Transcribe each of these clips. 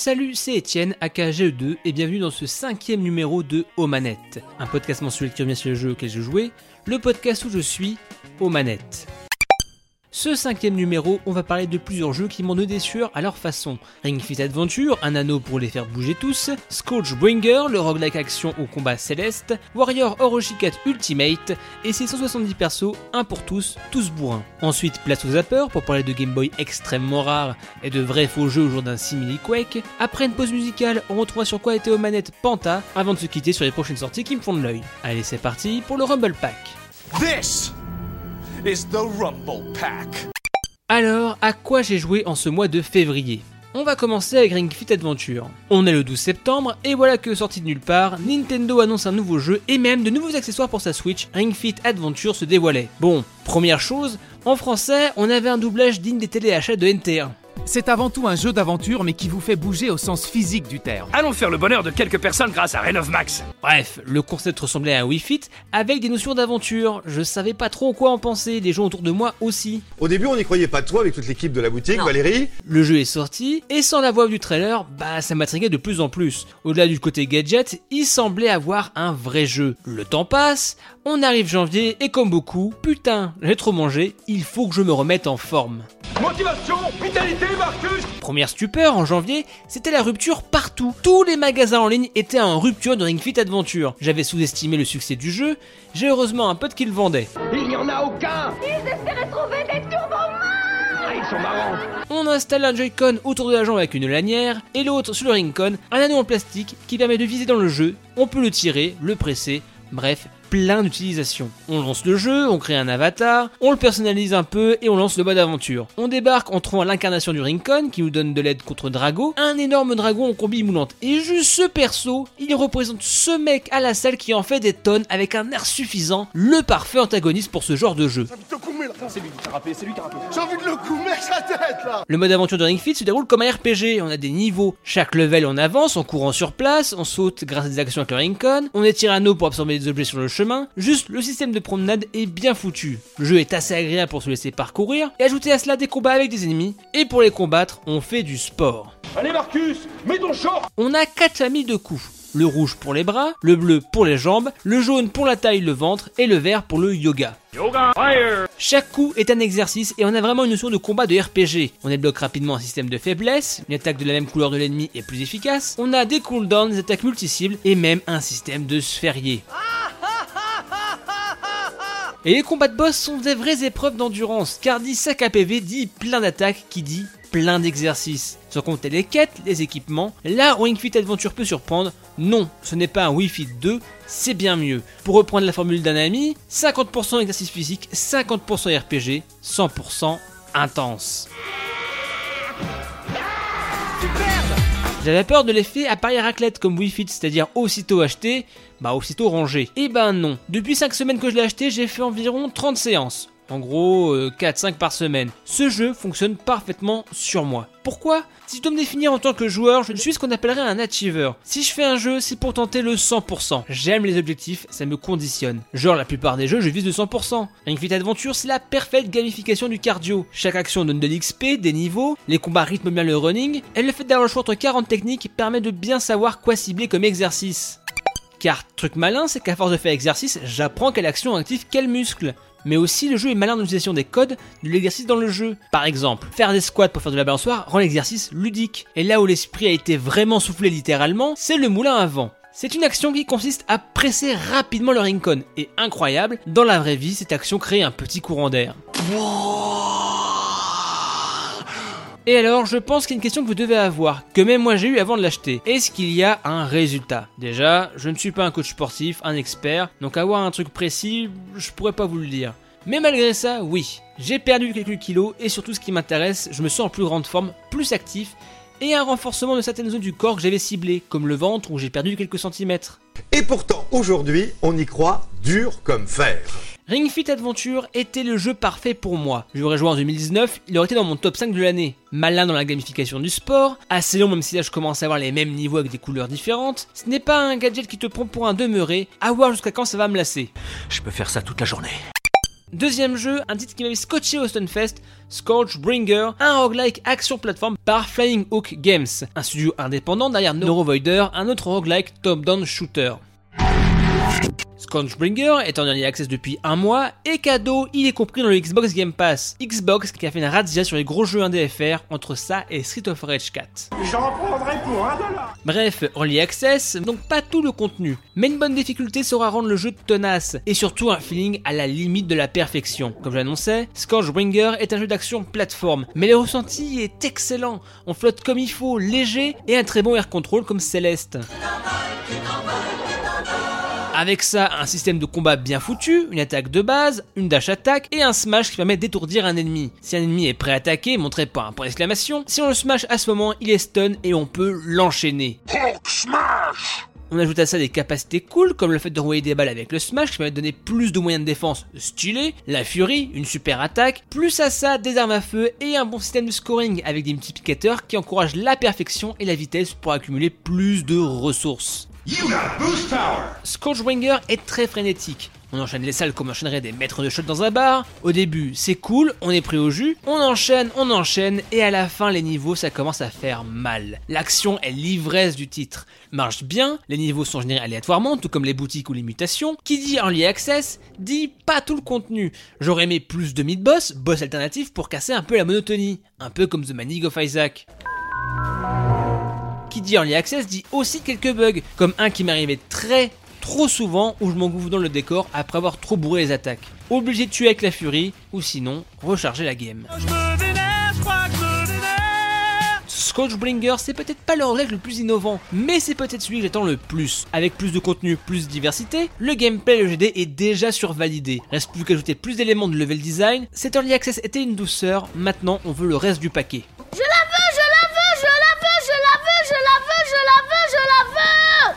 Salut, c'est Étienne, AKGE2, et bienvenue dans ce cinquième numéro de Aux Manettes, un podcast mensuel qui revient sur les jeux auxquels je jouais, le podcast où je suis aux manettes. Ce cinquième numéro, on va parler de plusieurs jeux qui m'ont donné des sueurs à leur façon. Ring Fit Adventure, un anneau pour les faire bouger tous, Scourgebringer, le roguelike action au combat céleste, Warrior Orochikat Ultimate, et ses 170 persos, un pour tous, tous bourrins. Ensuite, place aux zappers pour parler de Game Boy extrêmement rares et de vrais faux jeux au jour d'un simili Quake. Après une pause musicale, on retrouve sur quoi était aux manettes Panta, avant de se quitter sur les prochaines sorties qui me font de l'œil. Allez, c'est parti pour le Rumble Pack. This is the Rumble Pack. Alors, à quoi j'ai joué en ce mois de février? On va commencer avec Ring Fit Adventure. On est le 12 septembre et voilà que sorti de nulle part, Nintendo annonce un nouveau jeu et même de nouveaux accessoires pour sa Switch, Ring Fit Adventure se dévoilait. Bon, première chose, en français, on avait un doublage digne des téléachats de NT1. C'est avant tout un jeu d'aventure mais qui vous fait bouger au sens physique du terme. Allons faire le bonheur de quelques personnes grâce à Renov Max. Bref, le concept ressemblait à un Wii Fit avec des notions d'aventure. Je savais pas trop quoi en penser, les gens autour de moi aussi. Au début, on n'y croyait pas trop avec toute l'équipe de la boutique, Valérie. Le jeu est sorti, et sans la voix du trailer, bah ça m'intriguait de plus en plus. Au-delà du côté gadget, il semblait avoir un vrai jeu. Le temps passe, on arrive janvier, et comme beaucoup, putain, j'ai trop mangé, il faut que je me remette en forme. Motivation, vitalité, Marcus Première stupeur en janvier, c'était la rupture partout. Tous les magasins en ligne étaient en rupture de Ring Fit Adventure. J'avais sous-estimé le succès du jeu, j'ai heureusement un pote qui le vendait. Il n'y en a aucun Ils espéraient trouver des Ah, Ils sont marrants On installe un Joy-Con autour de la jambe avec une lanière, et l'autre sur le Ring-Con, un anneau en plastique qui permet de viser dans le jeu. On peut le tirer, le presser, bref, plein d'utilisations. On lance le jeu, on crée un avatar, on le personnalise un peu et on lance le mode aventure. On débarque en trouvant l'incarnation du Rincon qui nous donne de l'aide contre Drago, un énorme dragon en combi moulante. Et juste ce perso, il représente ce mec à la salle qui en fait des tonnes avec un air suffisant, le parfait antagoniste pour ce genre de jeu. C'est lui qui c'est lui qui. J'ai envie de le coumer sa tête là Le mode aventure de Ring Fit se déroule comme un RPG, on a des niveaux. Chaque level on avance en courant sur place, on saute grâce à des actions avec le Rincon, on étire un eau pour absorber des objets sur le chemin. Juste le système de promenade est bien foutu. Le jeu est assez agréable pour se laisser parcourir et ajouter à cela des combats avec des ennemis. Et pour les combattre, on fait du sport. Allez Marcus, mets ton short On a 4 familles de coups. Le rouge pour les bras, le bleu pour les jambes, le jaune pour la taille, le ventre et le vert pour le yoga. Yoga Fire Chaque coup est un exercice et on a vraiment une notion de combat de RPG. On débloque rapidement un système de faiblesse, une attaque de la même couleur de l'ennemi est plus efficace, on a des cooldowns, des attaques multi-cibles et même un système de sphérié. Et les combats de boss sont des vraies épreuves d'endurance, car dit sac à PV dit plein d'attaques qui dit plein d'exercices. Sans compter les quêtes, les équipements, là où Fit Adventure peut surprendre, non, ce n'est pas un Wii Fit 2, c'est bien mieux. Pour reprendre la formule d'un ami, 50% exercice physique, 50% RPG, 100% intense. J'avais peur de l'effet appareil raclette comme Wii Fit, c'est-à-dire aussitôt acheté, bah aussitôt rangé. Et ben non. Depuis 5 semaines que je l'ai acheté, j'ai fait environ 30 séances. En gros, euh, 4-5 par semaine. Ce jeu fonctionne parfaitement sur moi. Pourquoi? Si je dois me définir en tant que joueur, je suis ce qu'on appellerait un achiever. Si je fais un jeu, c'est pour tenter le 100%. J'aime les objectifs, ça me conditionne. Genre la plupart des jeux, je vise le 100%. Ring Fit Adventure, c'est la parfaite gamification du cardio. Chaque action donne de l'XP, des niveaux, les combats rythment bien le running, et le fait d'avoir le choix entre 40 techniques permet de bien savoir quoi cibler comme exercice. Car truc malin, c'est qu'à force de faire exercice, j'apprends quelle action active quel muscle. Mais aussi, le jeu est malin dans l'utilisation des codes de l'exercice dans le jeu. Par exemple, faire des squats pour faire de la balançoire rend l'exercice ludique. Et là où l'esprit a été vraiment soufflé littéralement, c'est le moulin à vent. C'est une action qui consiste à presser rapidement le Rincon. Et incroyable, dans la vraie vie, cette action crée un petit courant d'air. Et alors, je pense qu'il y a une question que vous devez avoir, que même moi j'ai eu avant de l'acheter. Est-ce qu'il y a un résultat? Déjà, je ne suis pas un coach sportif, un expert, donc avoir un truc précis, je pourrais pas vous le dire. Mais malgré ça, oui, j'ai perdu quelques kilos et surtout ce qui m'intéresse, je me sens en plus grande forme, plus actif et un renforcement de certaines zones du corps que j'avais ciblées, comme le ventre où j'ai perdu quelques centimètres. Et pourtant, aujourd'hui, on y croit dur comme fer. Ring Fit Adventure était le jeu parfait pour moi. Je l'aurais joué en 2019, il aurait été dans mon top 5 de l'année. Malin dans la gamification du sport, assez long même si là je commence à avoir les mêmes niveaux avec des couleurs différentes, ce n'est pas un gadget qui te prend pour un demeuré, à voir jusqu'à quand ça va me lasser. Je peux faire ça toute la journée. Deuxième jeu, un titre qui m'avait scotché au Stunfest, Scorchbringer, un roguelike action plateforme par Flying Hook Games, un studio indépendant derrière Neurovoider, un autre roguelike top-down shooter. Scorchbringer est en early access depuis un mois et cadeau, il est compris dans le Xbox Game Pass. Xbox qui a fait une razzia sur les gros jeux indés-FR entre ça et Street of Rage 4. J'en prendrai pour un dollar Bref, early access, donc pas tout le contenu. Mais une bonne difficulté sera rendre le jeu tenace et surtout un feeling à la limite de la perfection. Comme je l'annonçais, Scorchbringer est un jeu d'action plateforme, mais le ressenti est excellent. On flotte comme il faut, léger et un très bon air control comme Céleste. Avec ça, un système de combat bien foutu, une attaque de base, une dash attaque et un smash qui permet d'étourdir un ennemi. Si un ennemi est prêt à attaquer, montré par un point d'exclamation, si on le smash à ce moment, il est stun et on peut l'enchaîner. On ajoute à ça des capacités cool comme le fait de renvoyer des balles avec le smash qui permet de donner plus de moyens de défense stylé, la fury, une super attaque, plus à ça des armes à feu et un bon système de scoring avec des multiplicateurs qui encouragent la perfection et la vitesse pour accumuler plus de ressources. Scorchbringer est très frénétique. On enchaîne les salles comme enchaînerait des maîtres de shot dans un bar. Au début, c'est cool, on est pris au jus, on enchaîne, on enchaîne, et à la fin, les niveaux, ça commence à faire mal. L'action est l'ivresse du titre. Marche bien, les niveaux sont générés aléatoirement, tout comme les boutiques ou les mutations. Qui dit early access, dit pas tout le contenu. J'aurais aimé plus de mid-boss, boss alternatif pour casser un peu la monotonie. Un peu comme The Manig of Isaac qui dit early access dit aussi quelques bugs, comme un qui m'arrivait très trop souvent où je m'engouffre dans le décor après avoir trop bourré les attaques. Obligé de tuer avec la furie, ou sinon recharger la game. Scorchbringer, c'est peut-être pas le roguelike le plus innovant, mais c'est peut-être celui que j'attends le plus. Avec plus de contenu, plus de diversité, le gameplay et le GD est déjà survalidé. Reste plus qu'ajouter plus d'éléments de level design. Cet early access était une douceur, maintenant on veut le reste du paquet. Je la veux, je la veux, je la veux, je la veux, je la veux, je la veux,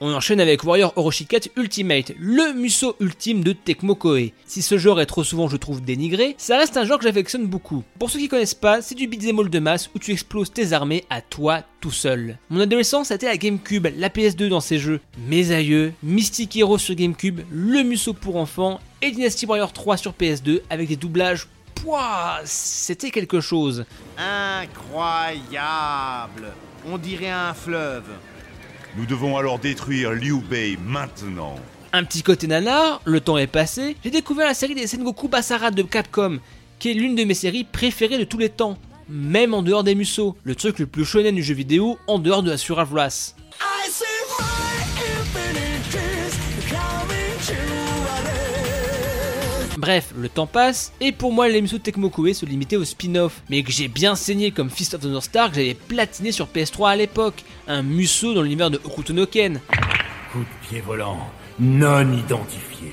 On enchaîne avec Warrior Orochi 4 Ultimate, le musso ultime de Tecmo Koei. Si ce genre est trop souvent, je trouve, dénigré, ça reste un genre que j'affectionne beaucoup. Pour ceux qui connaissent pas, c'est du beat'em all de masse où tu exploses tes armées à toi tout seul. Mon adolescence a été la GameCube, la PS2 dans ces jeux. Mes aïeux, Mystic Hero sur GameCube, le musso pour enfants et Dynasty Warrior 3 sur PS2 avec des doublages. Pouah, c'était quelque chose. Incroyable On dirait un fleuve. Nous devons alors détruire Liu Bei maintenant. Un petit côté nanar, le temps est passé, j'ai découvert la série des Sengoku Basara de Capcom, qui est l'une de mes séries préférées de tous les temps, même en dehors des musos, le truc le plus shonen du jeu vidéo en dehors de la Race. Bref, le temps passe, et pour moi les musos de Tecmo Koei se limitaient au spin-off, mais que j'ai bien saigné comme Fist of the North Star que j'avais platiné sur PS3 à l'époque, un musso dans l'univers de Hokuto no Ken. Coup de pied volant non identifié.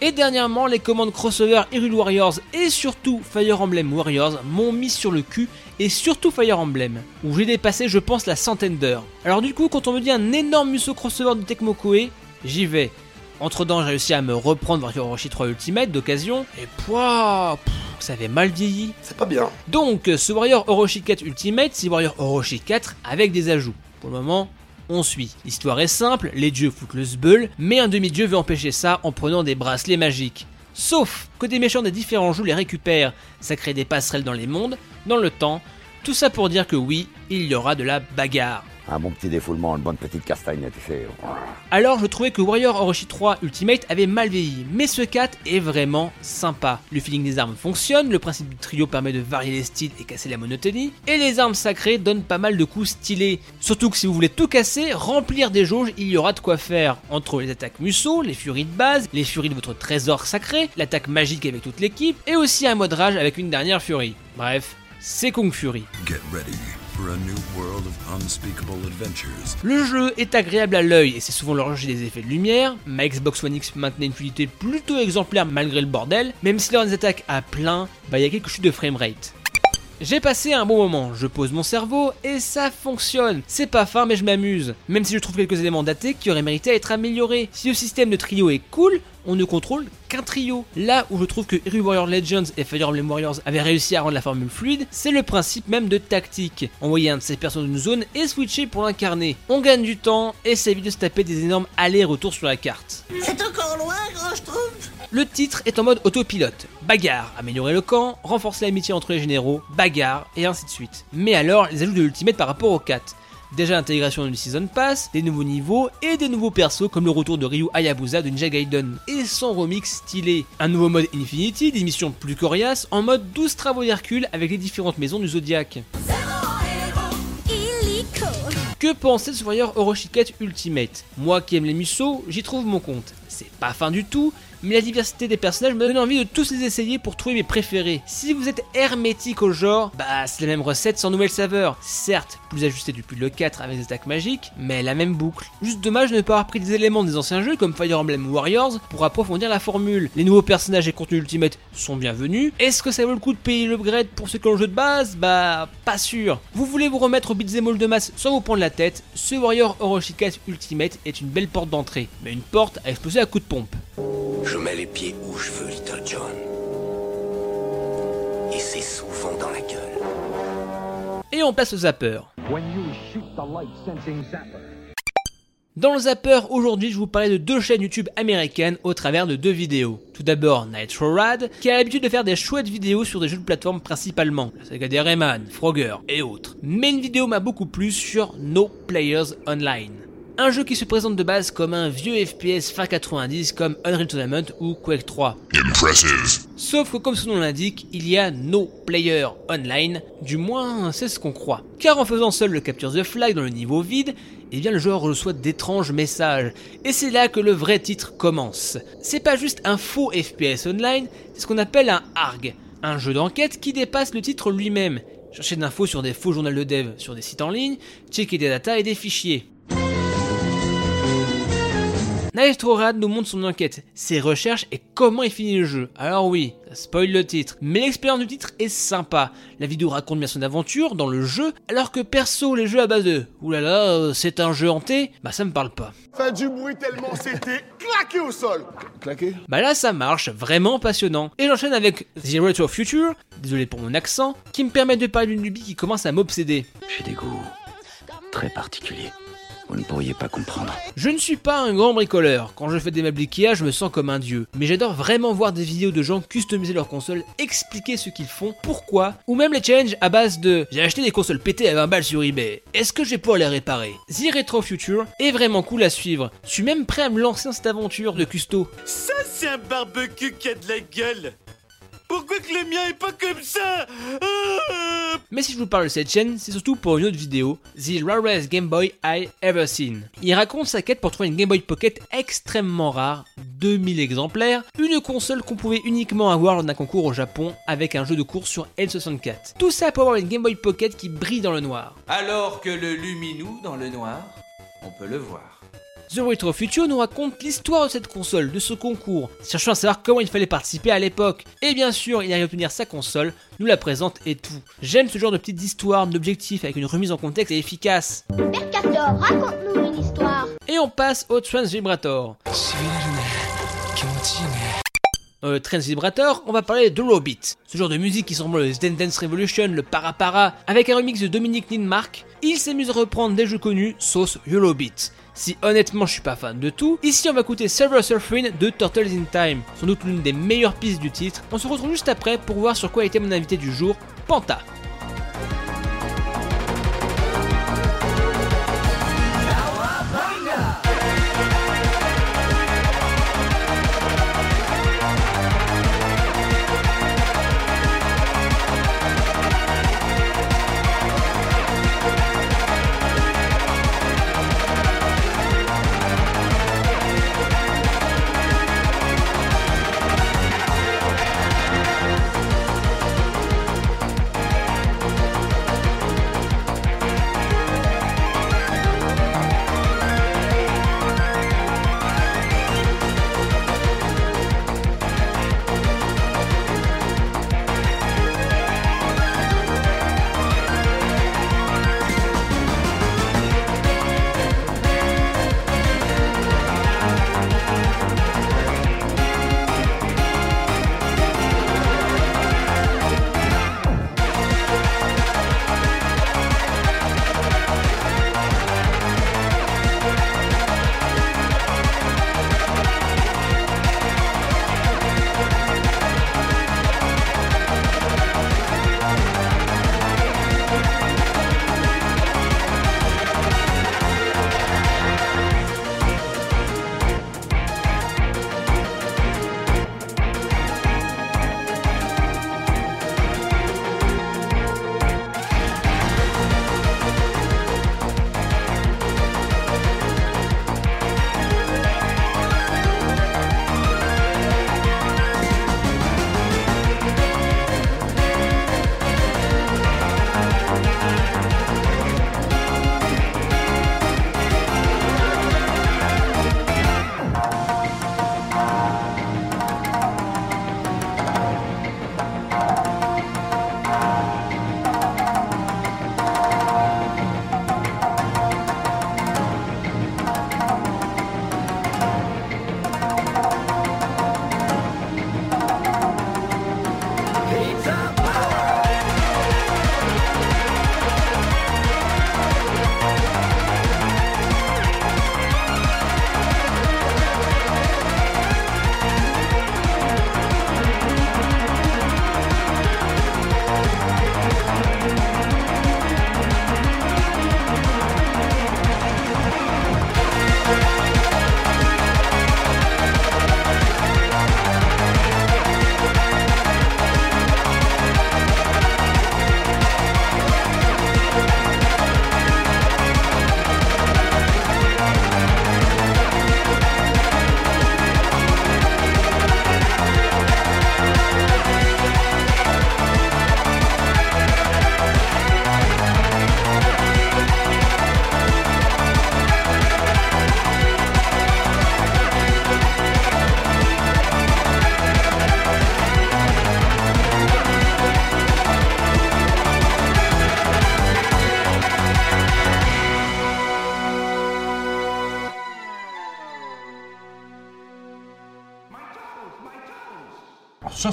Et dernièrement, les commandes crossover Hyrule Warriors et surtout Fire Emblem Warriors m'ont mis sur le cul, et surtout Fire Emblem, où j'ai dépassé je pense la centaine d'heures. Alors du coup, quand on me dit un énorme musso crossover de Tecmo Koei, j'y vais. Entre temps, j'ai réussi à me reprendre Warrior Orochi 3 Ultimate d'occasion, et pouah, pff, ça avait mal vieilli. C'est pas bien. Donc, ce Warrior Orochi 4 Ultimate, c'est Warrior Orochi 4 avec des ajouts. Pour le moment, on suit. L'histoire est simple, les dieux foutent le sbeul, mais un demi-dieu veut empêcher ça en prenant des bracelets magiques. Sauf que des méchants des différents jeux les récupèrent, ça crée des passerelles dans les mondes, dans le temps, tout ça pour dire que oui, il y aura de la bagarre. Un bon petit défoulement, une bonne petite castagne, tu sais. Alors je trouvais que Warrior Orochi 3 Ultimate avait mal vieilli, mais ce 4 est vraiment sympa. Le feeling des armes fonctionne, le principe du trio permet de varier les styles et casser la monotonie, et les armes sacrées donnent pas mal de coups stylés. Surtout que si vous voulez tout casser, remplir des jauges, il y aura de quoi faire. Entre les attaques musso, les furies de base, les furies de votre trésor sacré, l'attaque magique avec toute l'équipe, et aussi un mode rage avec une dernière furie. Bref, c'est Kung Fury. Get ready Le jeu est agréable à l'œil et c'est souvent l'origine des effets de lumière. Ma Xbox One X maintenait une fluidité plutôt exemplaire malgré le bordel, même si des attaques à plein, bah il y a quelques chutes de framerate. J'ai passé un bon moment, je pose mon cerveau et ça fonctionne. C'est pas fin mais je m'amuse. Même si je trouve quelques éléments datés qui auraient mérité à être améliorés. Si le système de trio est cool, on ne contrôle qu'un trio. Là où je trouve que Hero Warrior Legends et Fire Emblem Warriors avaient réussi à rendre la formule fluide, c'est le principe même de tactique. Envoyer un de ces persos dans une zone et switcher pour l'incarner. On gagne du temps et ça évite de se taper des énormes allers-retours sur la carte. Encore loin, grand Le titre est en mode autopilote. Bagarre, améliorer le camp, renforcer l'amitié entre les généraux, bagarre, et ainsi de suite. Mais alors, les ajouts de l'Ultimate par rapport au 4. Déjà l'intégration du Season Pass, des nouveaux niveaux et des nouveaux persos comme le retour de Ryu Hayabusa de Ninja Gaiden et son remix stylé. Un nouveau mode Infinity, des missions plus coriaces en mode 12 travaux d'Hercule avec les différentes maisons du Zodiac. Que penser de ce Warrior Orochiket Ultimate? Moi qui aime les Musso, j'y trouve mon compte. C'est pas fin du tout, mais la diversité des personnages me donne envie de tous les essayer pour trouver mes préférés. Si vous êtes hermétique au genre, bah c'est la même recette sans nouvelle saveur. Certes, plus ajustée depuis le 4 avec des attaques magiques, mais la même boucle. Juste dommage de ne pas avoir pris des éléments des anciens jeux comme Fire Emblem Warriors pour approfondir la formule. Les nouveaux personnages et contenus Ultimate sont bienvenus. Est-ce que ça vaut le coup de payer l'upgrade pour ceux qui ont le jeu de base? Bah pas sûr. Vous voulez vous remettre au beat'em all de masse sans vous prendre la tête? Ce Warrior Orochikas Ultimate est une belle porte d'entrée, mais une porte à exploser à coup de pompe. Je mets les pieds où je veux, Little John. Et c'est souvent dans la gueule. Et on passe au zapper. Dans le zapper, aujourd'hui, je vous parlais de deux chaînes YouTube américaines au travers de deux vidéos. Tout d'abord, Nitro Rad, qui a l'habitude de faire des chouettes vidéos sur des jeux de plateforme principalement, la saga des Rayman, Frogger et autres. Mais une vidéo m'a beaucoup plu sur No Players Online. Un jeu qui se présente de base comme un vieux FPS fin 90 comme Unreal Tournament ou Quake 3. Impressive. Sauf que comme son nom l'indique, il y a no player online, du moins c'est ce qu'on croit. Car en faisant seul le capture the flag dans le niveau vide, eh bien le joueur reçoit d'étranges messages. Et c'est là que le vrai titre commence. C'est pas juste un faux FPS online, c'est ce qu'on appelle un ARG, un jeu d'enquête qui dépasse le titre lui-même. Chercher d'infos sur des faux journaux de dev sur des sites en ligne, checker des datas et des fichiers. Rad nous montre son enquête, ses recherches et comment il finit le jeu. Alors oui, ça spoil le titre, mais l'expérience du titre est sympa. La vidéo raconte bien son aventure dans le jeu, alors que perso, les jeux à base de oulala, euh, c'est un jeu hanté, bah ça me parle pas. Fait du bruit tellement c'était claqué au sol. Claqué Bah là ça marche, vraiment passionnant. Et j'enchaîne avec The Retro Future, désolé pour mon accent, qui me permet de parler d'une lubie qui commence à m'obséder. J'ai des goûts très particuliers. Vous ne pourriez pas comprendre. Je ne suis pas un grand bricoleur. Quand je fais des meubles Ikea, je me sens comme un dieu. Mais j'adore vraiment voir des vidéos de gens customiser leur console, expliquer ce qu'ils font, pourquoi, ou même les challenges à base de j'ai acheté des consoles pétées à 20 balles sur eBay. Est-ce que je vais pouvoir les réparer? The Retro Future est vraiment cool à suivre. Je suis même prêt à me lancer dans cette aventure de custo. Ça, c'est un barbecue qui a de la gueule. Pourquoi que le mien est pas comme ça ah Mais si je vous parle de cette chaîne, c'est surtout pour une autre vidéo, The Rarest Game Boy I Ever Seen. Il raconte sa quête pour trouver une Game Boy Pocket extrêmement rare, 2000 exemplaires, une console qu'on pouvait uniquement avoir lors d'un concours au Japon avec un jeu de course sur L64. Tout ça pour avoir une Game Boy Pocket qui brille dans le noir. Alors que le luminou dans le noir, on peut le voir. The Retro Future nous raconte l'histoire de cette console, de ce concours, cherchant à savoir comment il fallait participer à l'époque. Et bien sûr, il arrive à obtenir sa console, nous la présente et tout. J'aime ce genre de petites histoires, d'objectifs avec une remise en contexte et efficace. Mercator, raconte-nous une histoire. Et on passe au Trans Vibrator. Vibrator, on va parler de Robit. Ce genre de musique qui semble le Zen Dance Revolution, le Parapara, avec un remix de Dominique Ninmark, il s'amuse à reprendre des jeux connus, sauce Beat. Si honnêtement je suis pas fan de tout, ici on va écouter Server Surfing de Turtles in Time, sans doute l'une des meilleures pistes du titre. On se retrouve juste après pour voir sur quoi était mon invité du jour, Panta.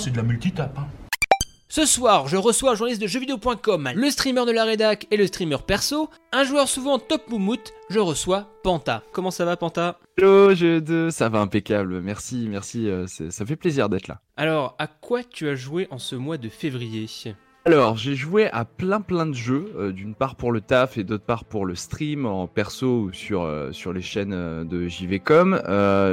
C'est de la multitape. Hein. Ce soir, je reçois un journaliste de jeuxvideo.com, le streamer de la rédac et le streamer perso, un joueur souvent top moumoute, je reçois Panta. Comment ça va Panta? Hello jeu 2, ça va impeccable, merci, merci, euh, ça fait plaisir d'être là. Alors, à quoi tu as joué en ce mois de février? Alors, j'ai joué à plein plein de jeux, euh, d'une part pour le taf et d'autre part pour le stream en perso ou sur, euh, sur les chaînes euh, de JVcom.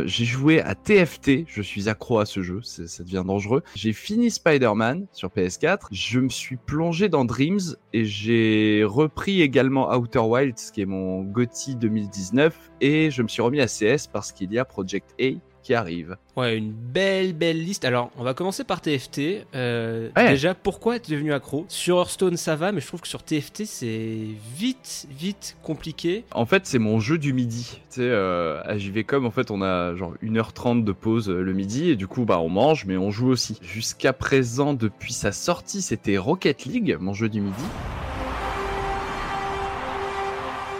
j'ai joué à TFT, je suis accro à ce jeu, ça devient dangereux. J'ai fini Spider-Man sur PS4, je me suis plongé dans Dreams et j'ai repris également Outer Wilds qui est mon GOTY 2019 et je me suis remis à CS parce qu'il y a Project A qui arrive. Ouais, une belle, belle liste. Alors, on va commencer par TFT. Euh, déjà, pourquoi es devenu accro? Sur Hearthstone, ça va, mais je trouve que sur TFT, c'est vite, vite compliqué. En fait, c'est mon jeu du midi. Tu sais, euh, à JVcom, en fait, on a genre 1h30 de pause euh, le midi, et du coup, bah, on mange, mais on joue aussi. Jusqu'à présent, depuis sa sortie, c'était Rocket League, mon jeu du midi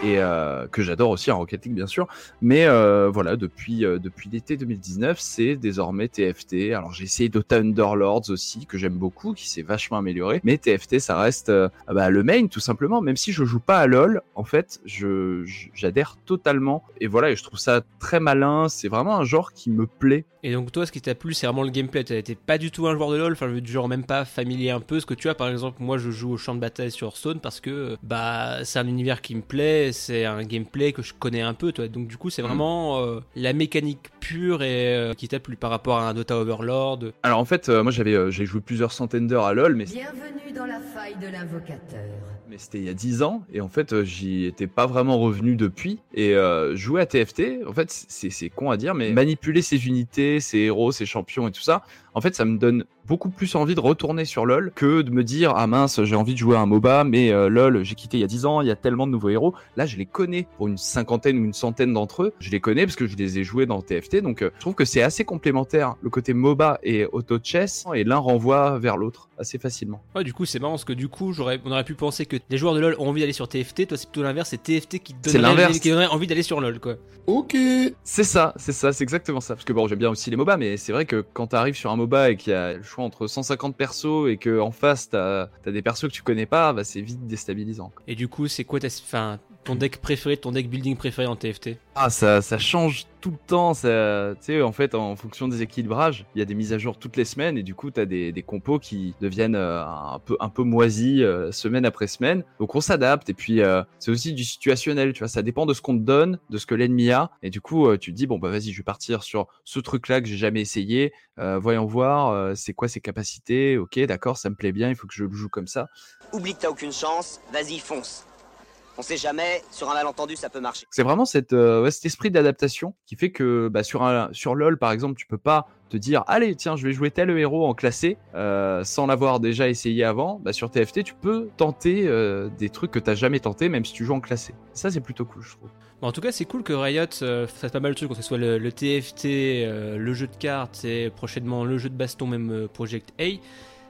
et euh, que j'adore aussi en Rocket League bien sûr. Mais euh, voilà, depuis euh, depuis l'été 2019, c'est désormais TFT. Alors j'ai essayé de Thunderlords aussi que j'aime beaucoup, qui s'est vachement amélioré. Mais TFT, ça reste bah, le main tout simplement. Même si je joue pas à LoL, en fait, j'adhère totalement. Et voilà, et je trouve ça très malin. C'est vraiment un genre qui me plaît. Et donc toi, ce qui t'a plu, c'est vraiment le gameplay. Tu n'étais pas du tout un joueur de LoL, enfin du genre même pas familier un peu. Ce que tu as, par exemple, moi, je joue au champ de bataille sur Hearthstone parce que bah c'est un univers qui me plaît c'est un gameplay que je connais un peu, toi. Donc du coup, c'est mm. vraiment euh, la mécanique pure et euh, qui t'a plu par rapport à un Dota Overlord. Alors en fait, euh, moi j'avais j'ai joué plusieurs centaines d'heures à LoL, mais bienvenue dans la faille de l'invocateur. Mais c'était il y a 10 ans et en fait, j'y étais pas vraiment revenu depuis. Et jouer à TFT, en fait, c'est con à dire, mais manipuler ses unités, ses héros, ses champions et tout ça, en fait, ça me donne beaucoup plus envie de retourner sur LoL que de me dire ah mince j'ai envie de jouer à un MOBA mais euh, LoL j'ai quitté il y a 10 ans il y a tellement de nouveaux héros là je les connais pour une cinquantaine ou une centaine d'entre eux. Je les connais parce que je les ai joués dans TFT donc euh, je trouve que c'est assez complémentaire le côté MOBA et auto chess et l'un renvoie vers l'autre assez facilement. Ouais du coup c'est marrant parce que du coup j'aurais on aurait pu penser que les joueurs de LoL ont envie d'aller sur TFT toi c'est plutôt l'inverse c'est TFT qui te donnerait, qui donnerait envie d'aller sur LoL quoi. Ok. C'est ça c'est ça c'est exactement ça. Parce que bon j'aime bien aussi les MOBA mais c'est vrai que quand tu arrives sur un MOBA et qu'il y a le choix entre 150 persos et que en face t'as as des persos que tu connais pas, bah, c'est vite déstabilisant. Et du coup, c'est quoi ta, fin, ton deck préféré, ton deck building préféré en TFT Ah, ça, ça change tout le temps. Ça, tu sais, en fait, en fonction des équilibrages, il y a des mises à jour toutes les semaines et du coup, tu as des, des, compos qui deviennent euh, un peu, un peu moisis euh, semaine après semaine. Donc, on s'adapte et puis euh, c'est aussi du situationnel. Tu vois, ça dépend de ce qu'on te donne, de ce que l'ennemi a. Et du coup, tu te dis, bon, bah vas-y, je vais partir sur ce truc-là que j'ai jamais essayé. voyons voir, c'est quoi ses capacités. Ok, d'accord, ça me plaît bien, il faut que je le joue comme ça. Oublie que t'as aucune chance, vas-y, fonce. On sait jamais, sur un malentendu, ça peut marcher. C'est vraiment cette, euh, cet esprit d'adaptation qui fait que bah, sur, un, sur LoL, par exemple, tu peux pas te dire allez tiens je vais jouer tel héros en classé euh, sans l'avoir déjà essayé avant. Bah, sur TFT tu peux tenter euh, des trucs que t'as jamais tenté même si tu joues en classé. Ça c'est plutôt cool je trouve. En tout cas c'est cool que Riot fasse pas mal de trucs que ce soit le, le TFT le jeu de cartes et prochainement le jeu de baston même Project A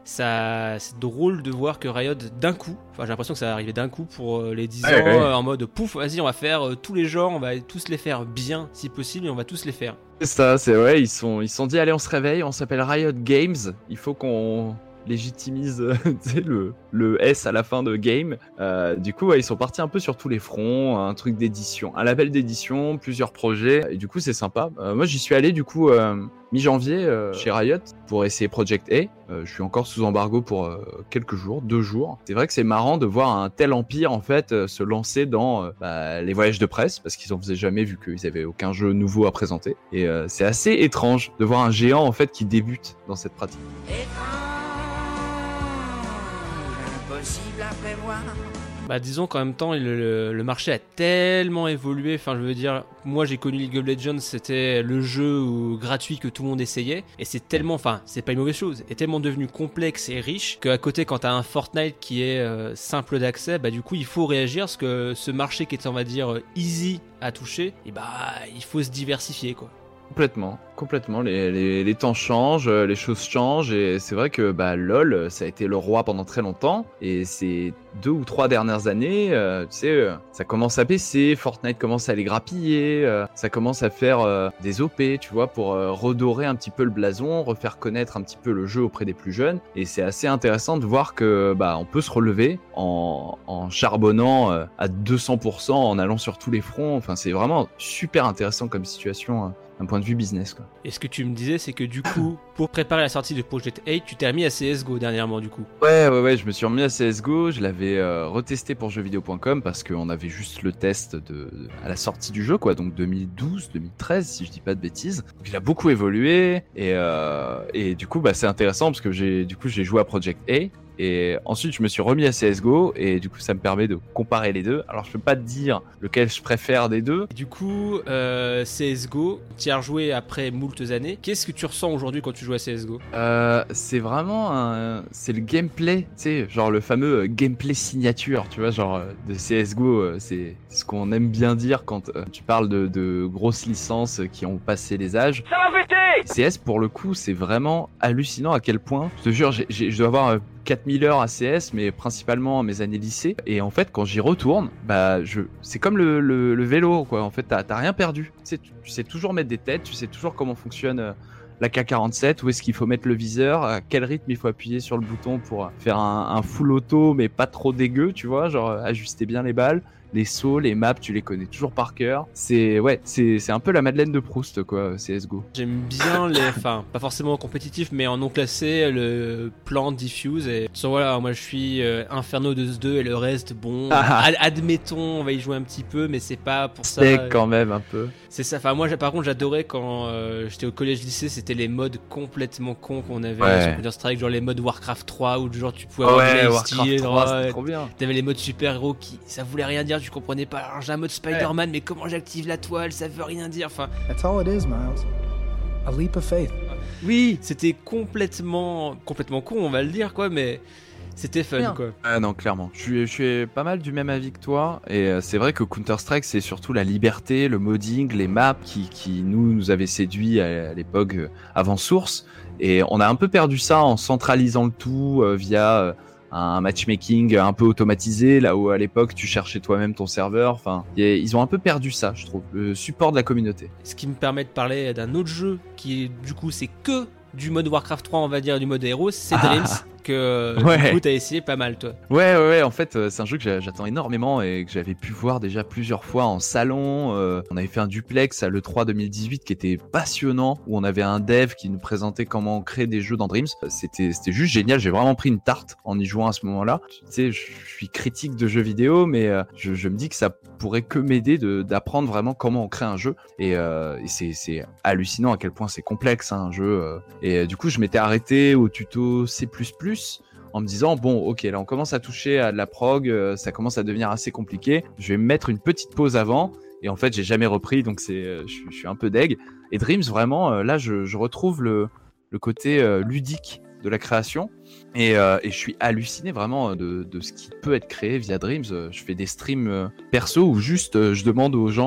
ça c'est drôle de voir que Riot d'un coup, enfin j'ai l'impression que ça va arriver d'un coup pour euh, les 10 ans euh, en mode pouf, vas-y, on va faire euh, tous les genres, on va tous les faire bien si possible et on va tous les faire. C'est ça, c'est vrai, ils sont ils sont dit allez, on se réveille, on s'appelle Riot Games, il faut qu'on légitimise le, le S à la fin de game. Euh, du coup, ils sont partis un peu sur tous les fronts, un truc d'édition, un label d'édition, plusieurs projets. Et du coup, c'est sympa. Euh, moi, j'y suis allé du coup euh, mi-janvier chez Riot pour essayer Project A. je suis encore sous embargo pour quelques jours, deux jours. C'est vrai que c'est marrant de voir un tel empire en fait se lancer dans bah, les voyages de presse parce qu'ils en faisaient jamais vu qu'ils avaient aucun jeu nouveau à présenter. Et c'est assez étrange de voir un géant en fait qui débute dans cette pratique. Bah disons qu'en même temps le, marché a tellement évolué, enfin je veux dire, moi j'ai connu League of Legends, c'était le jeu gratuit que tout le monde essayait, et c'est tellement, enfin c'est pas une mauvaise chose, est tellement devenu complexe et riche qu'à côté quand t'as un Fortnite qui est euh, simple d'accès, bah du coup il faut réagir parce que ce marché qui est on va dire easy à toucher, et bah il faut se diversifier quoi. Complètement. Complètement, les, les, les, temps changent, euh, les choses changent, et c'est vrai que bah, LOL, ça a été le roi pendant très longtemps, et ces deux ou trois dernières années, euh, tu sais, euh, ça commence à baisser, Fortnite commence à les grappiller, ça commence à faire des OP, tu vois, pour redorer un petit peu le blason, refaire connaître un petit peu le jeu auprès des plus jeunes, et c'est assez intéressant de voir que bah, on peut se relever en, en charbonnant à 200%, en allant sur tous les fronts, enfin c'est vraiment super intéressant comme situation. D'un point de vue business. Quoi. Et ce que tu me disais, c'est que du coup, pour préparer la sortie de Project 8, tu t'es remis à CSGO dernièrement, du coup. Ouais, ouais, ouais, je me suis remis à CSGO, je l'avais euh, retesté pour jeuxvideo.com parce qu'on avait juste le test de, de, à la sortie du jeu, quoi, donc 2012, 2013, si je dis pas de bêtises. Donc, il a beaucoup évolué et, euh, et du coup, bah, c'est intéressant parce que j'ai, du coup, j'ai joué à Project A et ensuite, je me suis remis à CSGO et du coup, ça me permet de comparer les deux. Alors, je peux pas te dire lequel je préfère des deux. Du coup, euh, CSGO, tu as rejoué après moultes années. Qu'est-ce que tu ressens aujourd'hui quand tu joues à CSGO euh, C'est vraiment un... C'est le gameplay, tu sais, genre le fameux euh, gameplay signature, tu vois, genre de CSGO. C'est ce qu'on aime bien dire quand tu parles de, de, grosses licences qui ont passé les âges. Ça va péter CS, pour le coup, c'est vraiment hallucinant à quel point, je te jure, je dois avoir 4000 heures à CS, mais principalement mes années lycée. Et en fait, quand j'y retourne, bah, je, c'est comme le, le, vélo, quoi. En fait, t'as rien perdu. Tu sais, sais toujours mettre des têtes, tu sais toujours comment fonctionne euh, la K47, où est-ce qu'il faut mettre le viseur, à quel rythme il faut appuyer sur le bouton pour faire un, un full auto, mais pas trop dégueu, tu vois, genre ajuster bien les balles les sauts, les maps, tu les connais toujours par cœur. C'est ouais, c'est c'est un peu la Madeleine de Proust quoi, CS:GO. J'aime bien les, enfin pas forcément compétitif, mais en non classé le plan diffuse et so, voilà, moi je suis euh, Inferno de 2 et le reste bon, ad admettons on va y jouer un petit peu, mais c'est pas pour ça. C'est quand même un peu. C'est ça. Enfin moi par contre j'adorais quand euh, j'étais au collège lycée, c'était les modes complètement cons qu'on avait ouais. sur Counter Strike, genre les modes Warcraft 3 où genre tu pouvais avoir ouais, Warcraft 3, c'était trop bien. T'avais les modes super héros qui ça voulait rien dire je comprenais pas. Alors j'ai un mode Spider-Man, mais comment j'active la toile Ça veut rien dire. Enfin. That's all it is, Miles. A leap of faith. Oui, c'était complètement, complètement con, on va le dire, quoi, mais. C'était fun Bien. quoi. Ah non, clairement. Je suis, je suis pas mal du même avis que toi. Et euh, c'est vrai que Counter-Strike, c'est surtout la liberté, le modding, les maps qui, qui nous, nous avaient séduits à, à l'époque euh, avant Source. Et on a un peu perdu ça en centralisant le tout euh, via un matchmaking un peu automatisé, là où à l'époque tu cherchais toi-même ton serveur. Enfin, ils ont un peu perdu ça, je trouve, le support de la communauté. Ce qui me permet de parler d'un autre jeu qui, du coup, c'est que du mode Warcraft 3, on va dire, du mode héros, c'est Dreams. Ah que ouais. du coup t'as essayé pas mal toi. Ouais ouais ouais en fait euh, c'est un jeu que j'attends énormément et que j'avais pu voir déjà plusieurs fois en salon. Euh, on avait fait un duplex à l'E3 2018 qui était passionnant où on avait un dev qui nous présentait comment créer des jeux dans Dreams. C'était c'était juste génial, j'ai vraiment pris une tarte en y jouant à ce moment-là. Tu sais je suis critique de jeux vidéo mais euh, je, je, me dis que ça pourrait que m'aider d'apprendre vraiment comment on crée un jeu et, euh, et c'est hallucinant à quel point c'est complexe hein, un jeu euh. et du coup je m'étais arrêté au tuto C++ en me disant bon ok là on commence à toucher à de la prog euh, ça commence à devenir assez compliqué. Je vais me mettre une petite pause avant. Et en fait j'ai jamais repris donc c'est euh, je, suis un peu deg. Et Dreams vraiment euh, là je, retrouve le, côté ludique de la création et, euh, et, je suis halluciné vraiment de, de, ce qui peut être créé via Dreams. Je fais des streams euh, perso où juste euh, je demande aux gens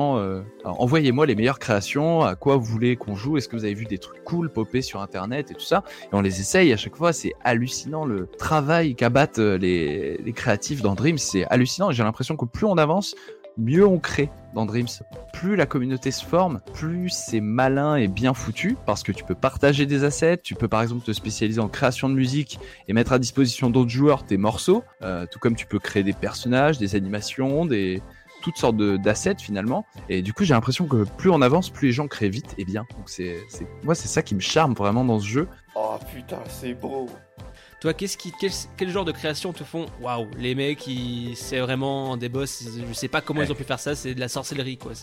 envoyez-moi les meilleures créations, à quoi vous voulez qu'on joue, est-ce que vous avez vu des trucs cool popper sur internet et tout ça. Et on les essaye à chaque fois, c'est hallucinant le travail qu'abattent les, les créatifs dans Dreams, c'est hallucinant. J'ai l'impression que plus on avance, mieux on crée dans Dreams. Plus la communauté se forme, plus c'est malin et bien foutu parce que tu peux partager des assets, tu peux par exemple te spécialiser en création de musique et mettre à disposition d'autres joueurs tes morceaux, euh, tout comme tu peux créer des personnages, des animations, des toutes sortes d'assets finalement. Et du coup, j'ai l'impression que plus on avance, plus les gens créent vite et bien. Donc c'est moi c'est ça qui me charme vraiment dans ce jeu. Oh putain, c'est beau. Toi, qu'est-ce qui, quel, quel, genre de création te font Waouh, les mecs, c'est vraiment des boss. Je sais pas comment ouais. ils ont pu faire ça. C'est de la sorcellerie, quoi.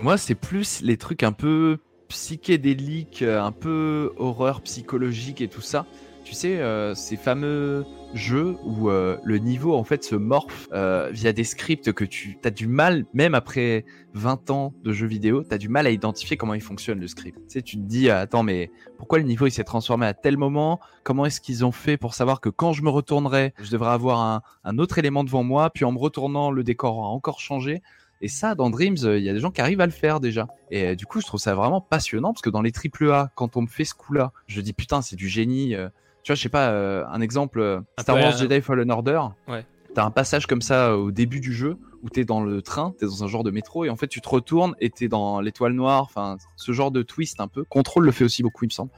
Moi, c'est plus les trucs un peu psychédéliques, un peu horreur psychologique et tout ça. Tu sais, euh, ces fameux jeux où euh, le niveau en fait se morphe euh, via des scripts que tu as du mal, même après 20 ans de jeux vidéo, tu as du mal à identifier comment il fonctionne le script. Tu te dis, attends, mais pourquoi le niveau il s'est transformé à tel moment? Comment est-ce qu'ils ont fait pour savoir que quand je me retournerai, je devrais avoir un, autre élément devant moi, puis en me retournant, le décor aura encore changé? Et ça, dans Dreams, il y a des gens qui arrivent à le faire déjà. Et du coup, je trouve ça vraiment passionnant parce que dans les triple A, quand on me fait ce coup-là, je dis putain, c'est du génie. Tu vois, je sais pas, euh, un exemple, euh, Star peu, Wars euh, Jedi Fallen Order. Ouais. T'as un passage comme ça au début du jeu où t'es dans le train, t'es dans un genre de métro et en fait tu te retournes et t'es dans l'étoile noire. Enfin, ce genre de twist un peu. Control le fait aussi beaucoup, il me semble.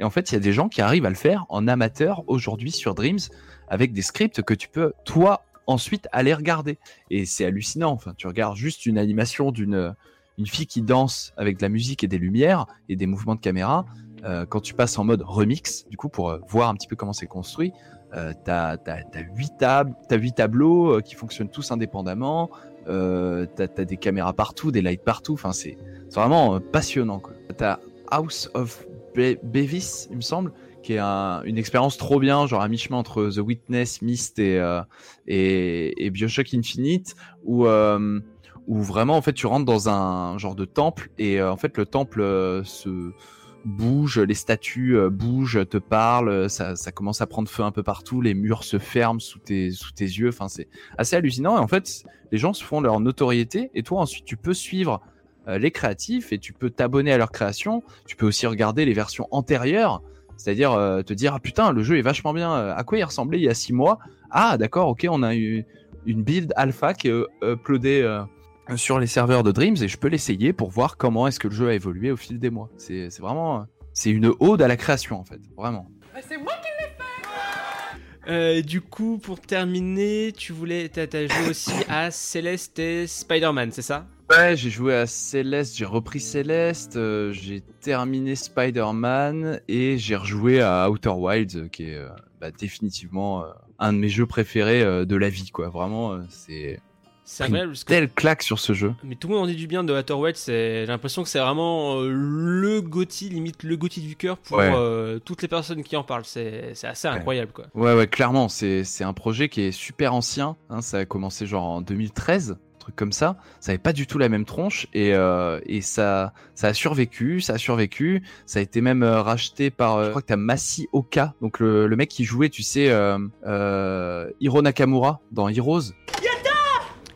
Et en fait, il y a des gens qui arrivent à le faire en amateur aujourd'hui sur Dreams avec des scripts que tu peux, toi, ensuite aller regarder. Et c'est hallucinant. Enfin, tu regardes juste une animation d'une une fille qui danse avec de la musique et des lumières et des mouvements de caméra. Euh, quand tu passes en mode remix, du coup, pour euh, voir un petit peu comment c'est construit, euh, t'as as, huit, tab tableaux euh, qui fonctionnent tous indépendamment. T'as as des caméras partout, des lights partout. Enfin, c'est vraiment passionnant. T'as House of Be- Bevis, il me semble, qui est un- une expérience trop bien, genre à mi-chemin entre The Witness, Myst et, et, et Bioshock Infinite, où, où vraiment en fait tu rentres dans un genre de temple et euh, en fait le temple euh, se bouge, les statues euh, bougent, te parlent, euh, ça, ça commence à prendre feu un peu partout, les murs se ferment sous tes, sous tes yeux, enfin c'est assez hallucinant. Et en fait les gens se font leur notoriété et toi ensuite tu peux suivre euh, les créatifs et tu peux t'abonner à leur création, tu peux aussi regarder les versions antérieures, c'est-à-dire euh, te dire ah putain le jeu est vachement bien, à quoi il ressemblait il y a six mois, ah d'accord ok on a eu une build alpha qui est uploadée sur les serveurs de Dreams et je peux l'essayer pour voir comment est-ce que le jeu a évolué au fil des mois. C'est vraiment c'est une ode à la création en fait, vraiment. C'est moi qui l'ai Euh, du coup, pour terminer, tu voulais, t'as joué aussi à Céleste et Spider-Man, c'est ça? Ouais, j'ai joué à Céleste, j'ai repris Céleste, euh, j'ai terminé Spider-Man et j'ai rejoué à Outer Wilds, euh, qui est euh, bah, définitivement euh, un de mes jeux préférés euh, de la vie, quoi. Vraiment, euh, c'est C'est une parce que- telle claque sur ce jeu. Mais tout le monde en dit du bien de c'est- j'ai l'impression que c'est vraiment euh, le Gotti, limite le Gotti du cœur pour Ouais. euh, toutes les personnes qui en parlent. C'est c'est assez incroyable, quoi. Ouais, ouais, clairement, c'est c'est un projet qui est super ancien. hein, ça a commencé genre en 2013, un truc comme ça. Ça avait pas du tout la même tronche et, euh, et ça, ça a survécu, ça a survécu. Ça a été même euh, racheté par, euh, je crois que t'as Masi Oka, donc le, le mec qui jouait, tu sais, euh, euh, Hiro Nakamura dans Heroes.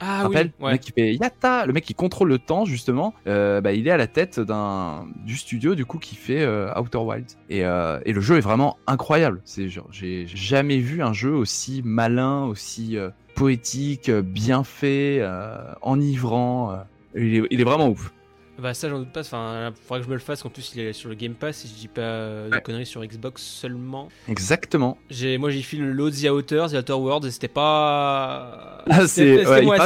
Ah oui, ouais. Le mec qui fait Yatta, le mec qui contrôle le temps justement, euh, bah, il est à la tête d'un du studio du coup qui fait euh, Outer Wilds et, euh, et le jeu est vraiment incroyable. C'est genre j'ai jamais vu un jeu aussi malin, aussi euh, poétique, bien fait, euh, enivrant. Il, est, il est vraiment ouf. Bah ça j'en doute pas, enfin faudrait que je me le fasse, en plus il est sur le Game Pass si je dis pas de Ouais. conneries sur Xbox seulement. Exactement. J'ai, moi j'ai le Load The Outer, The Outer Worlds et c'était pas... Ah, c'est ouais, moins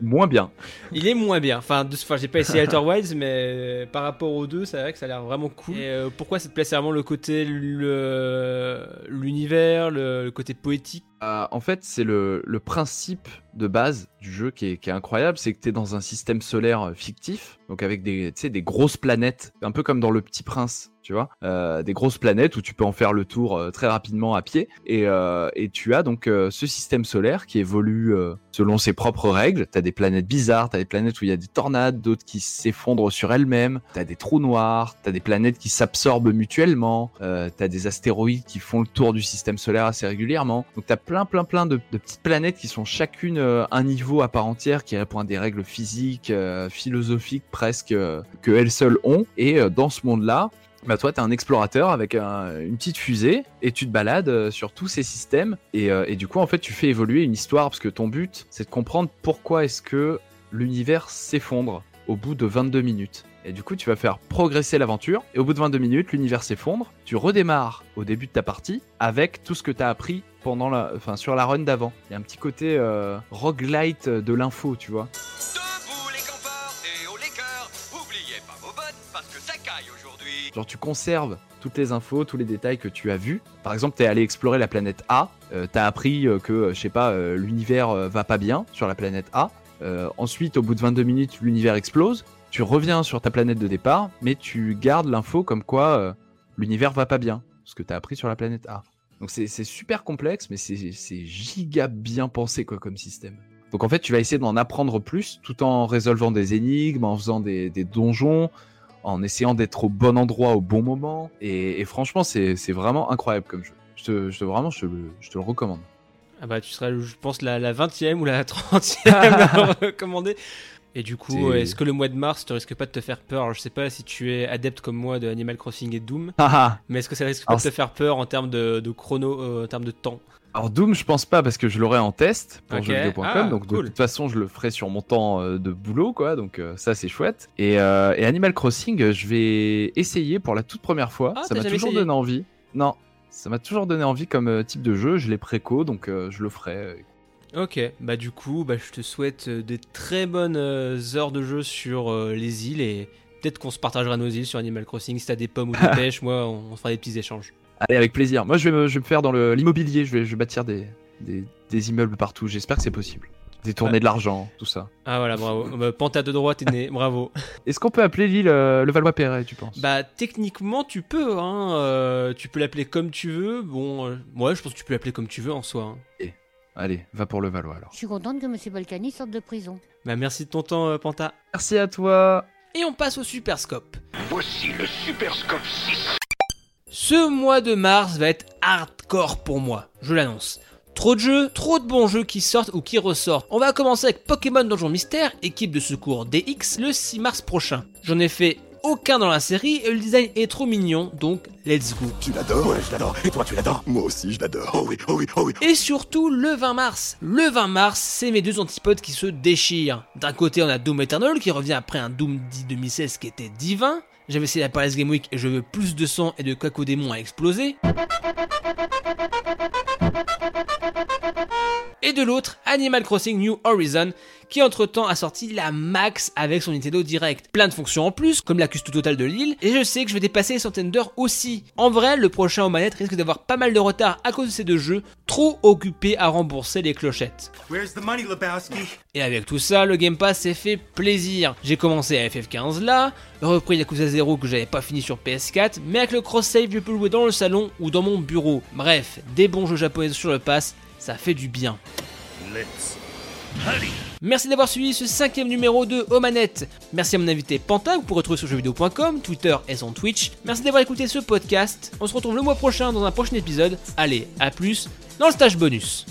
moins bien. Il est moins bien. Enfin, de, enfin j'ai pas essayé Outer Wilds, mais par rapport aux deux, c'est vrai que ça a l'air vraiment cool. Et euh, pourquoi ça te plaît C'est vraiment le côté le- l'univers, le, le côté poétique. Euh, en fait, c'est le, principe de base du jeu qui est, incroyable, c'est que tu dans un système solaire fictif, donc avec des grosses planètes, un peu comme dans Le Petit Prince, tu vois, euh, des grosses planètes où tu peux en faire le tour euh, très rapidement à pied, et, euh, tu as donc ce système solaire qui évolue selon ses propres règles. Tu as des planètes bizarres, tu as des planètes où il y a des tornades, d'autres qui s'effondrent sur elles-mêmes, tu as des trous noirs, tu as des planètes qui s'absorbent mutuellement, tu as des astéroïdes qui font le tour du système solaire assez régulièrement. Donc tu as plein plein plein de, de petites planètes qui sont chacune un niveau à part entière qui répond à des règles physiques, philosophiques presque que elles seules ont. Et dans ce monde-là, bah toi, t'es un explorateur avec un- une petite fusée et tu te balades euh, sur tous ces systèmes et, euh, et du coup, en fait, tu fais évoluer une histoire parce que ton but, c'est de comprendre pourquoi est-ce que l'univers s'effondre au bout de 22 minutes. Et du coup, tu vas faire progresser l'aventure et au bout de 22 minutes, l'univers s'effondre. Tu redémarres au début de ta partie avec tout ce que tu as appris pendant la, enfin, sur la run d'avant. Il y a un petit côté euh, roguelite de l'info, tu vois. Genre tu conserves toutes les infos, tous les détails que tu as vus. Par exemple, tu es allé explorer la planète A, euh, tu as appris euh, que, euh, je sais pas, euh, l'univers va pas bien sur la planète A. Ensuite, au bout de 22 minutes, l'univers explose. Tu reviens sur ta planète de départ, mais tu gardes l'info comme quoi l'univers va pas bien, ce que tu as appris sur la planète A. Donc c'est super complexe, mais c'est giga bien pensé comme système. Donc en fait, tu vas essayer d'en apprendre plus tout en résolvant des énigmes, en faisant des donjons, en essayant d'être au bon endroit au bon moment. Et, et franchement, c'est vraiment incroyable comme jeu. Je te, je te- vraiment, je te, le- je te le recommande. Ah bah tu seras, je pense, la, la 20e ou la 30e à recommander. Et du coup, est-ce que le mois de mars te risque pas de te faire peur? Alors, Je sais pas si tu es adepte comme moi de Animal Crossing et Doom, Ah, ah. mais est-ce que ça risque pas de te faire peur en termes de, de chrono, euh, en termes de temps? Alors Doom, je pense pas parce que je l'aurai en test pour Ok. jeuxvideo.com, Ah, donc cool. de toute façon je le ferai sur mon temps euh, de boulot, quoi. Donc euh, ça c'est chouette. Et, euh, et Animal Crossing, je vais essayer pour la toute première fois. Ah, ça m'a toujours essayé donné envie. Non, ça m'a toujours donné envie comme euh, type de jeu. Je l'ai préco, donc je le ferai. Ok, bah du coup, bah, je te souhaite des très bonnes heures de jeu sur les îles et peut-être qu'on se partagera nos îles sur Animal Crossing. Si t'as des pommes ou des pêches, moi, on, on fera des petits échanges. Allez, avec plaisir. Moi, je vais me, je vais me faire dans l'immobilier. Je vais, je vais bâtir des, des, des immeubles partout. J'espère que c'est possible. Détourner Ouais. de l'argent, tout ça. Ah voilà, bravo. Bah, Panta de droite est né, bravo. Est-ce qu'on peut appeler l'île euh, le Valois-Perret, tu penses? Bah techniquement tu peux, hein, euh, tu peux l'appeler comme tu veux. Bon, euh, ouais, je pense que tu peux l'appeler comme tu veux en soi. hein. Allez, va pour le Valois alors. Je suis contente que M. Balkany sorte de prison. Bah merci de ton temps, euh, Panta. Merci à toi. Et on passe au Super Scope. Voici le Super Scope 6. Ce mois de mars va être hardcore pour moi, je l'annonce. Trop de jeux, trop de bons jeux qui sortent ou qui ressortent. On va commencer avec Pokémon Donjon Mystère, équipe de secours DX, le 6 mars prochain. J'en ai fait aucun dans la série et le design est trop mignon, donc let's go. Tu l'adores Ouais, je l'adore. Et toi, tu l'adores Moi aussi, je l'adore. Oh oui, oh oui, oh oui. Et surtout le 20 mars. Le 20 mars, c'est mes deux antipodes qui se déchirent. D'un côté, on a Doom Eternal qui revient après un Doom dit 2016 qui était divin. J'avais essayé la Paris Game Week et je veux plus de sang et de cacodémons à exploser. Et de l'autre, Animal Crossing New Horizon, qui entre-temps a sorti la max avec son Nintendo Direct. Plein de fonctions en plus, comme la custo totale de l'île, et je sais que je vais dépasser les centaines d'heures aussi. En vrai, le prochain aux manettes risque d'avoir pas mal de retard à cause de ces deux jeux, trop occupés à rembourser les clochettes. Where's the money, Lebowski? Et avec tout ça, le Game Pass s'est fait plaisir. J'ai commencé à FF15 là, repris Yakuza 0 que j'avais pas fini sur PS4, mais avec le cross-save, je peux jouer dans le salon ou dans mon bureau. Bref, des bons jeux japonais sur le pass, ça fait du bien. Let's. Merci d'avoir suivi ce cinquième numéro de Omanette. Merci à mon invité Panta, vous pourrez retrouver sur jeuxvideo.com, Twitter et son Twitch. Merci d'avoir écouté ce podcast. On se retrouve le mois prochain dans un prochain épisode. Allez, à plus dans le stage bonus.